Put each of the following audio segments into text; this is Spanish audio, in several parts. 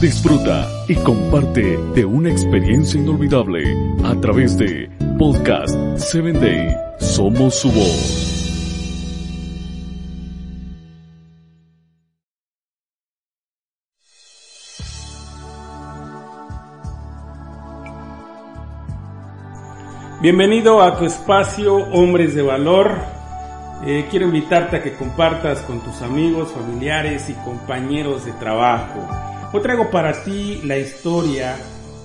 Disfruta y comparte de una experiencia inolvidable a través de Podcast 7 Day. Somos su voz. Bienvenido a tu espacio Hombres de Valor. Eh, quiero invitarte a que compartas con tus amigos, familiares y compañeros de trabajo. Hoy traigo para ti la historia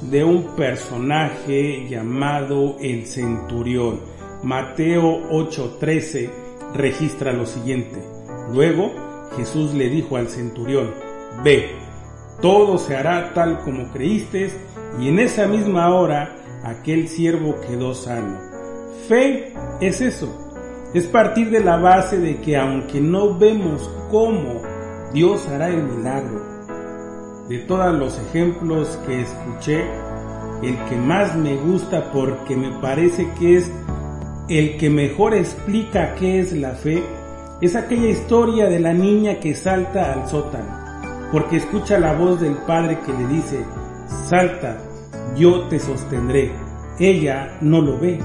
de un personaje llamado el centurión. Mateo 8:13 registra lo siguiente. Luego Jesús le dijo al centurión, ve, todo se hará tal como creíste y en esa misma hora aquel siervo quedó sano. Fe es eso, es partir de la base de que aunque no vemos cómo, Dios hará el milagro. De todos los ejemplos que escuché, el que más me gusta porque me parece que es el que mejor explica qué es la fe, es aquella historia de la niña que salta al sótano, porque escucha la voz del padre que le dice, salta, yo te sostendré. Ella no lo ve,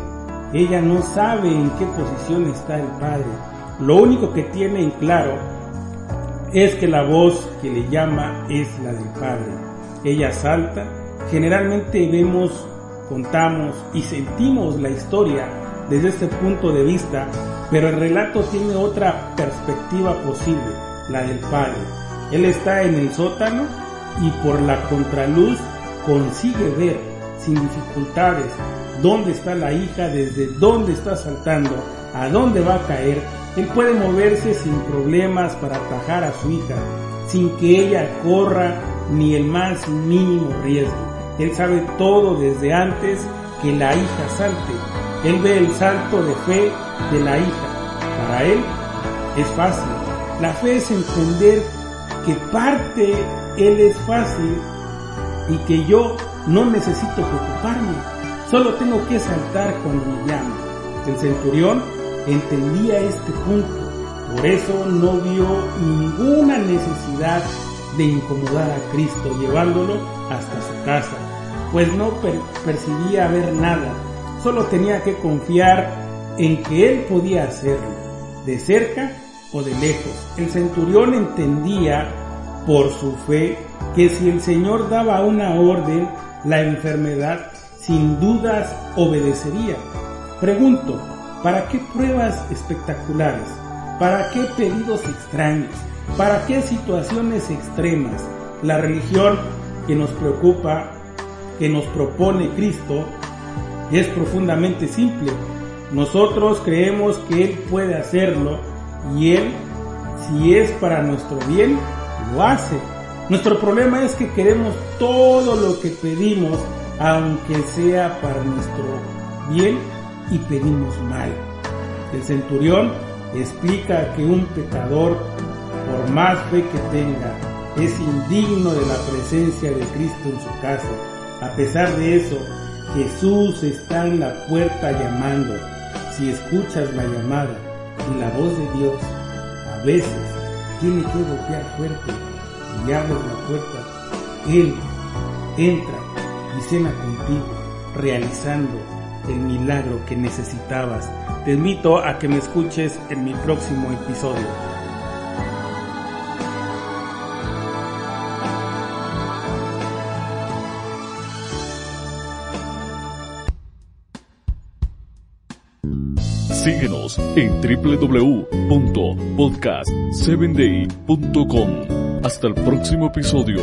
ella no sabe en qué posición está el Padre. Lo único que tiene en claro es que la voz que le llama es la del Padre. Ella salta, generalmente vemos, contamos y sentimos la historia desde este punto de vista, pero el relato tiene otra perspectiva posible, la del Padre. Él está en el sótano y por la contraluz consigue ver sin dificultades dónde está la hija, desde dónde está saltando, a dónde va a caer. Él puede moverse sin problemas para atajar a su hija, sin que ella corra ni el más mínimo riesgo. Él sabe todo desde antes que la hija salte. Él ve el salto de fe de la hija. Para él es fácil. La fe es entender que parte él es fácil y que yo no necesito preocuparme, solo tengo que saltar cuando me llame. El centurión entendía este punto, por eso no vio ninguna necesidad de incomodar a Cristo llevándolo hasta su casa, pues no percibía ver nada, solo tenía que confiar en que él podía hacerlo, de cerca o de lejos. El centurión entendía por su fe que si el Señor daba una orden, la enfermedad sin dudas obedecería. Pregunto, ¿para qué pruebas espectaculares? ¿Para qué pedidos extraños? ¿Para qué situaciones extremas? La religión que nos preocupa, que nos propone Cristo, es profundamente simple. Nosotros creemos que Él puede hacerlo y Él, si es para nuestro bien, lo hace. Nuestro problema es que queremos todo lo que pedimos, aunque sea para nuestro bien, y pedimos mal. El centurión explica que un pecador, por más fe que tenga, es indigno de la presencia de Cristo en su casa. A pesar de eso, Jesús está en la puerta llamando. Si escuchas la llamada y la voz de Dios, a veces tiene que golpear fuerte y abres la puerta, Él entra y cena contigo, realizando el milagro que necesitabas. Te invito a que me escuches en mi próximo episodio. Síguenos en www.podcast7day.com. Hasta el próximo episodio.